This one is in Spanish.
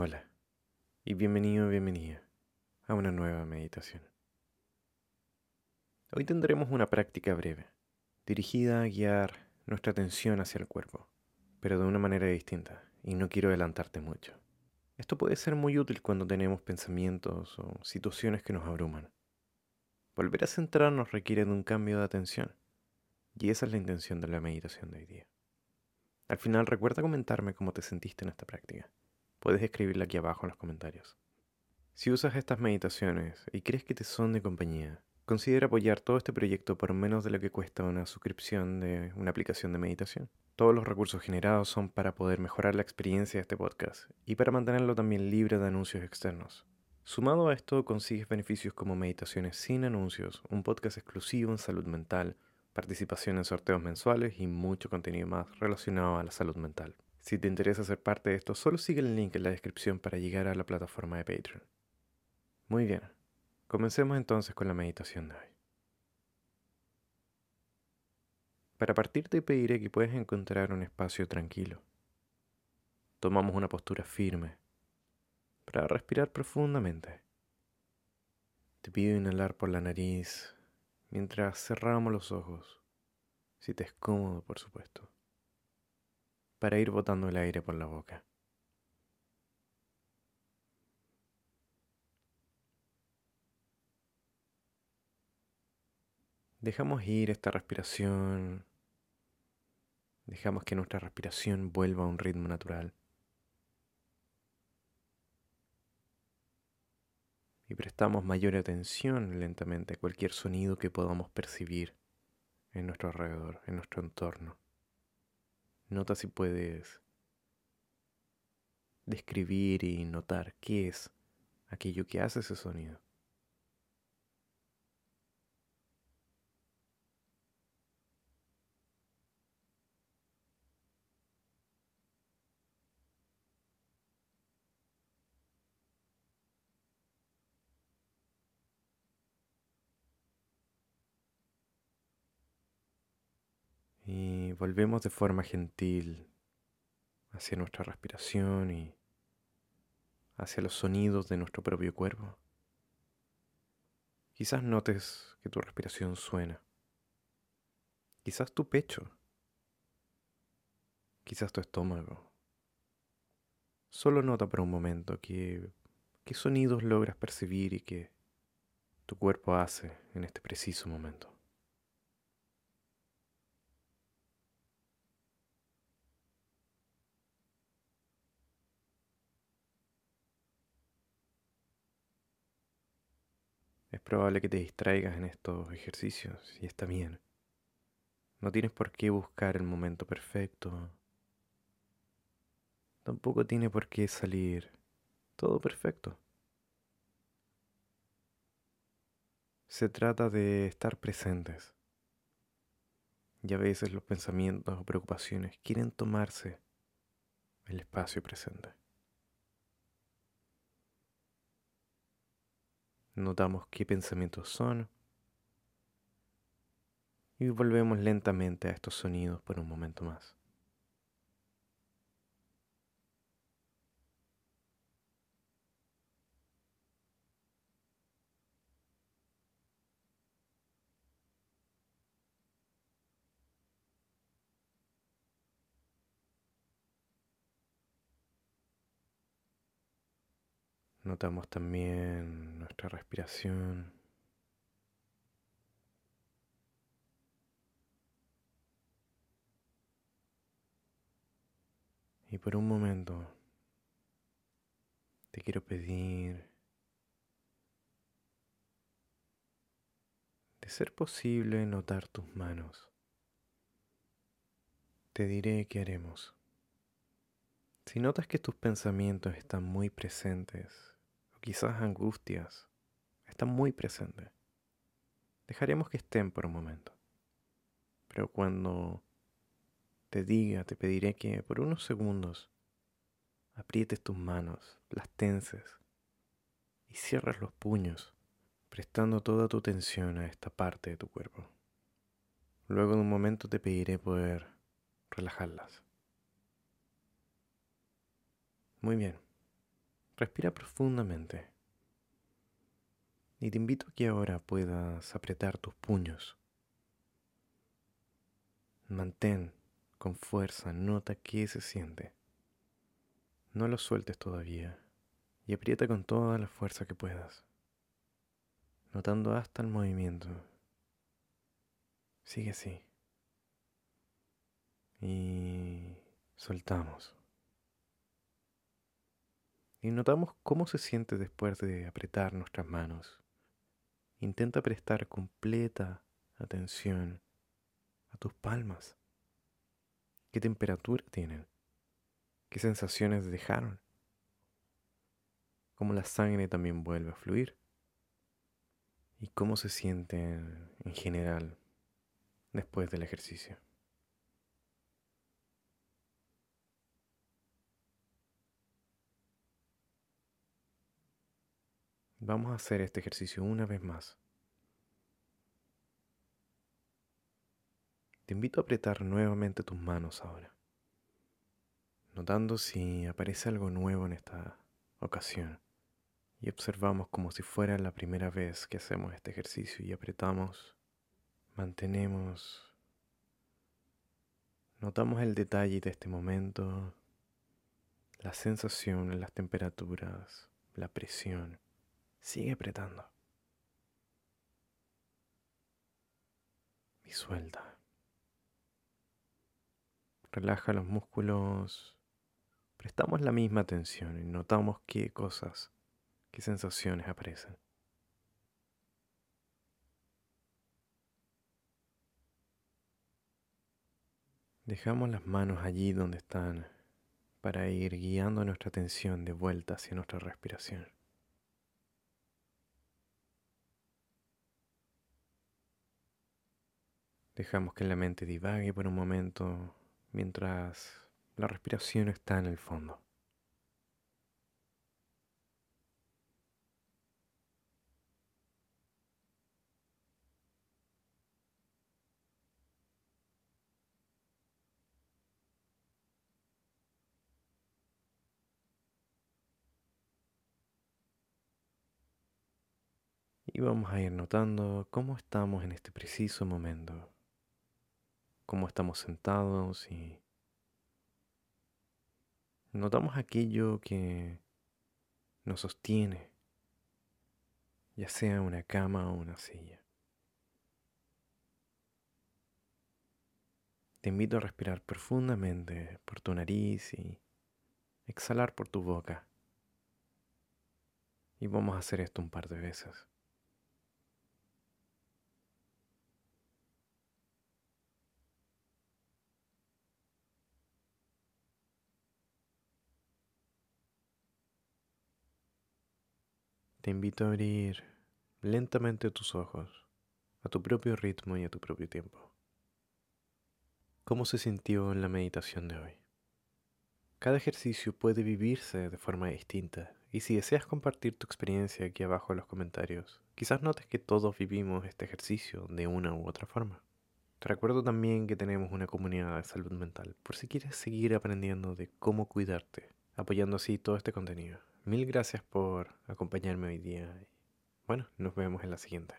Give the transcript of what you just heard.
Hola y bienvenido, bienvenida a una nueva meditación. Hoy tendremos una práctica breve, dirigida a guiar nuestra atención hacia el cuerpo, pero de una manera distinta, y no quiero adelantarte mucho. Esto puede ser muy útil cuando tenemos pensamientos o situaciones que nos abruman. Volver a centrarnos requiere de un cambio de atención, y esa es la intención de la meditación de hoy día. Al final recuerda comentarme cómo te sentiste en esta práctica. Puedes escribirla aquí abajo en los comentarios. Si usas estas meditaciones y crees que te son de compañía, Considera apoyar todo este proyecto por menos de lo que cuesta una suscripción de una aplicación de meditación. Todos los recursos generados son para poder mejorar la experiencia de este podcast y para mantenerlo también libre de anuncios externos. Sumado a esto, consigues beneficios como meditaciones sin anuncios, un podcast exclusivo en salud mental, participación en sorteos mensuales y mucho contenido más relacionado a la salud mental. Si te interesa ser parte de esto, solo sigue el link en la descripción para llegar a la plataforma de Patreon. Muy bien, Comencemos entonces con la meditación de hoy. Para partir te pediré que puedas encontrar un espacio tranquilo. Tomamos una postura firme para respirar profundamente. Te pido inhalar por la nariz mientras cerramos los ojos, si te es cómodo, por supuesto, para ir botando el aire por la boca. Dejamos ir esta respiración. Dejamos que nuestra respiración vuelva a un ritmo natural. Y prestamos mayor atención lentamente a cualquier sonido que podamos percibir en nuestro alrededor, en nuestro entorno. Nota si puedes describir y notar qué es aquello que hace ese sonido. Volvemos de forma gentil hacia nuestra respiración y hacia los sonidos de nuestro propio cuerpo. Quizás notes que tu respiración suena. Quizás tu pecho. Quizás tu estómago. Solo nota por un momento qué sonidos logras percibir y qué tu cuerpo hace en este preciso momento. Es probable que te distraigas en estos ejercicios y está bien. No tienes por qué buscar el momento perfecto. Tampoco tiene por qué salir todo perfecto. Se trata de estar presentes. Y a veces los pensamientos o preocupaciones quieren tomarse el espacio presente. Notamos qué pensamientos son y volvemos lentamente a estos sonidos por un momento más. Notamos también nuestra respiración. Y por un momento te quiero pedir de ser posible notar tus manos. Te diré qué haremos. Si notas que tus pensamientos están muy presentes quizás angustias, están muy presentes. Dejaremos que estén por un momento. Pero cuando te diga, te pediré que por unos segundos aprietes tus manos, las tenses y cierres los puños, prestando toda tu atención a esta parte de tu cuerpo. Luego de un momento te pediré poder relajarlas. Muy bien. Respira profundamente. Y te invito a que ahora puedas apretar tus puños. Mantén con fuerza, nota qué se siente. No lo sueltes todavía y aprieta con toda la fuerza que puedas, notando hasta el movimiento. Sigue así. Y soltamos. Y notamos cómo se siente después de apretar nuestras manos. Intenta prestar completa atención a tus palmas. ¿Qué temperatura tienen? ¿Qué sensaciones dejaron? ¿Cómo la sangre también vuelve a fluir? ¿Y cómo se sienten en general después del ejercicio? Vamos a hacer este ejercicio una vez más. Te invito a apretar nuevamente tus manos ahora, notando si aparece algo nuevo en esta ocasión. Y observamos como si fuera la primera vez que hacemos este ejercicio y apretamos, mantenemos, notamos el detalle de este momento, la sensación, las temperaturas, la presión. Sigue apretando. Y suelta. Relaja los músculos. Prestamos la misma atención y notamos qué cosas, qué sensaciones aparecen. Dejamos las manos allí donde están para ir guiando nuestra atención de vuelta hacia nuestra respiración. Dejamos que la mente divague por un momento mientras la respiración está en el fondo. Y vamos a ir notando cómo estamos en este preciso momento cómo estamos sentados y notamos aquello que nos sostiene, ya sea una cama o una silla. Te invito a respirar profundamente por tu nariz y exhalar por tu boca. Y vamos a hacer esto un par de veces. Te invito a abrir lentamente tus ojos, a tu propio ritmo y a tu propio tiempo. ¿Cómo se sintió en la meditación de hoy? Cada ejercicio puede vivirse de forma distinta y si deseas compartir tu experiencia aquí abajo en los comentarios, quizás notes que todos vivimos este ejercicio de una u otra forma. Te recuerdo también que tenemos una comunidad de salud mental por si quieres seguir aprendiendo de cómo cuidarte, apoyando así todo este contenido. Mil gracias por acompañarme hoy día. Bueno, nos vemos en la siguiente.